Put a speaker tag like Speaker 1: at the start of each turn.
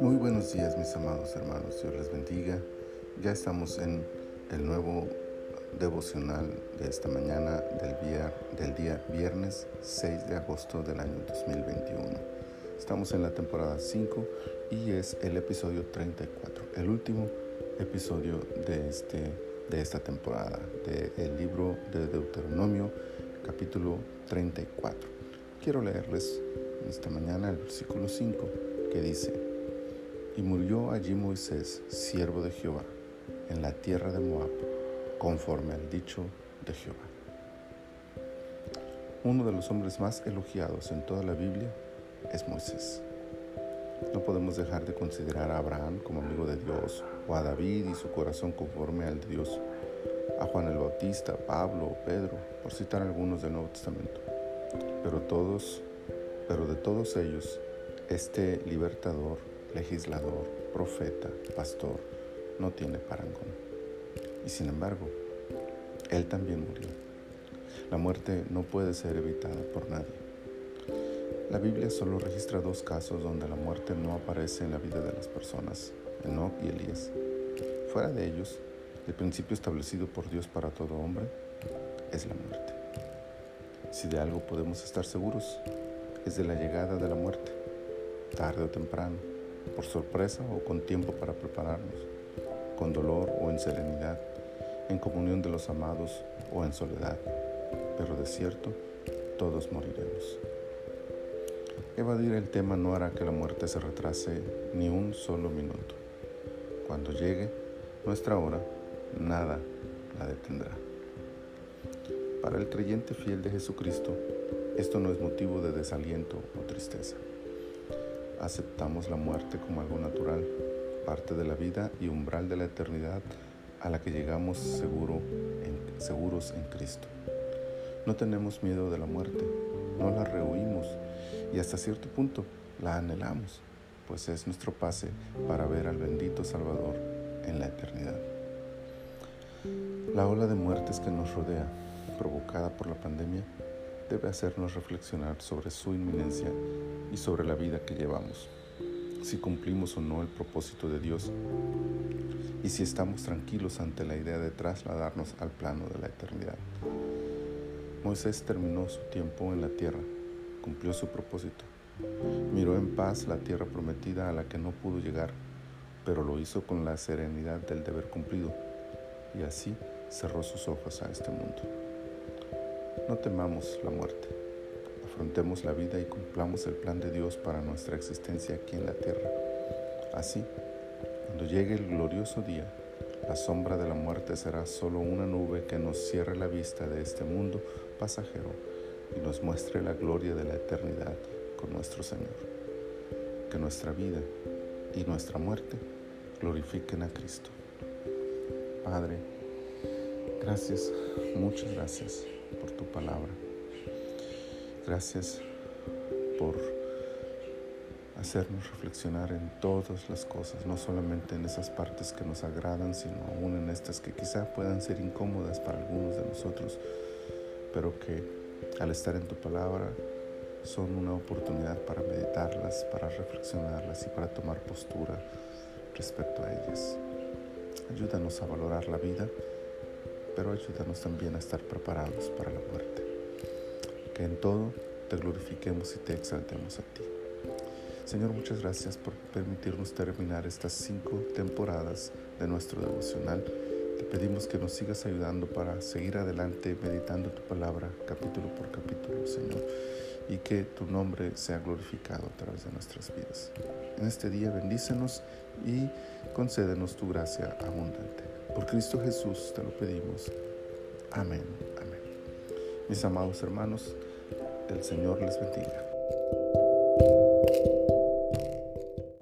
Speaker 1: Muy buenos días mis amados hermanos, Dios les bendiga. Ya estamos en el nuevo devocional de esta mañana del día, del día viernes 6 de agosto del año 2021. Estamos en la temporada 5 y es el episodio 34, el último episodio de, este, de esta temporada del libro de Deuteronomio capítulo 34. Quiero leerles esta mañana el versículo 5 que dice, y murió allí Moisés, siervo de Jehová, en la tierra de Moab, conforme al dicho de Jehová. Uno de los hombres más elogiados en toda la Biblia es Moisés. No podemos dejar de considerar a Abraham como amigo de Dios, o a David y su corazón conforme al de Dios, a Juan el Bautista, Pablo, Pedro, por citar algunos del Nuevo Testamento. Pero todos, pero de todos ellos, este libertador legislador, profeta, pastor, no tiene parangón. Y sin embargo, Él también murió. La muerte no puede ser evitada por nadie. La Biblia solo registra dos casos donde la muerte no aparece en la vida de las personas, Enoch y Elías. Fuera de ellos, el principio establecido por Dios para todo hombre es la muerte. Si de algo podemos estar seguros, es de la llegada de la muerte, tarde o temprano, por sorpresa o con tiempo para prepararnos, con dolor o en serenidad, en comunión de los amados o en soledad, pero de cierto, todos moriremos. Evadir el tema no hará que la muerte se retrase ni un solo minuto. Cuando llegue nuestra hora, nada la detendrá. Para el creyente fiel de Jesucristo, esto no es motivo de desaliento o tristeza aceptamos la muerte como algo natural, parte de la vida y umbral de la eternidad a la que llegamos seguro seguros en Cristo. No tenemos miedo de la muerte, no la rehuimos y hasta cierto punto la anhelamos, pues es nuestro pase para ver al bendito Salvador en la eternidad. La ola de muertes que nos rodea, provocada por la pandemia, debe hacernos reflexionar sobre su inminencia y sobre la vida que llevamos, si cumplimos o no el propósito de Dios y si estamos tranquilos ante la idea de trasladarnos al plano de la eternidad. Moisés terminó su tiempo en la tierra, cumplió su propósito, miró en paz la tierra prometida a la que no pudo llegar, pero lo hizo con la serenidad del deber cumplido y así cerró sus ojos a este mundo. No temamos la muerte. Afrontemos la vida y cumplamos el plan de Dios para nuestra existencia aquí en la tierra. Así, cuando llegue el glorioso día, la sombra de la muerte será solo una nube que nos cierre la vista de este mundo pasajero y nos muestre la gloria de la eternidad con nuestro Señor. Que nuestra vida y nuestra muerte glorifiquen a Cristo. Padre, gracias, muchas gracias por tu palabra. Gracias por hacernos reflexionar en todas las cosas, no solamente en esas partes que nos agradan, sino aún en estas que quizá puedan ser incómodas para algunos de nosotros, pero que al estar en tu palabra son una oportunidad para meditarlas, para reflexionarlas y para tomar postura respecto a ellas. Ayúdanos a valorar la vida pero ayúdanos también a estar preparados para la muerte. Que en todo te glorifiquemos y te exaltemos a ti. Señor, muchas gracias por permitirnos terminar estas cinco temporadas de nuestro devocional. Te pedimos que nos sigas ayudando para seguir adelante meditando tu palabra capítulo por capítulo, Señor, y que tu nombre sea glorificado a través de nuestras vidas. En este día bendícenos y concédenos tu gracia abundante. Por Cristo Jesús te lo pedimos. Amén, amén. Mis amados hermanos, el Señor les bendiga.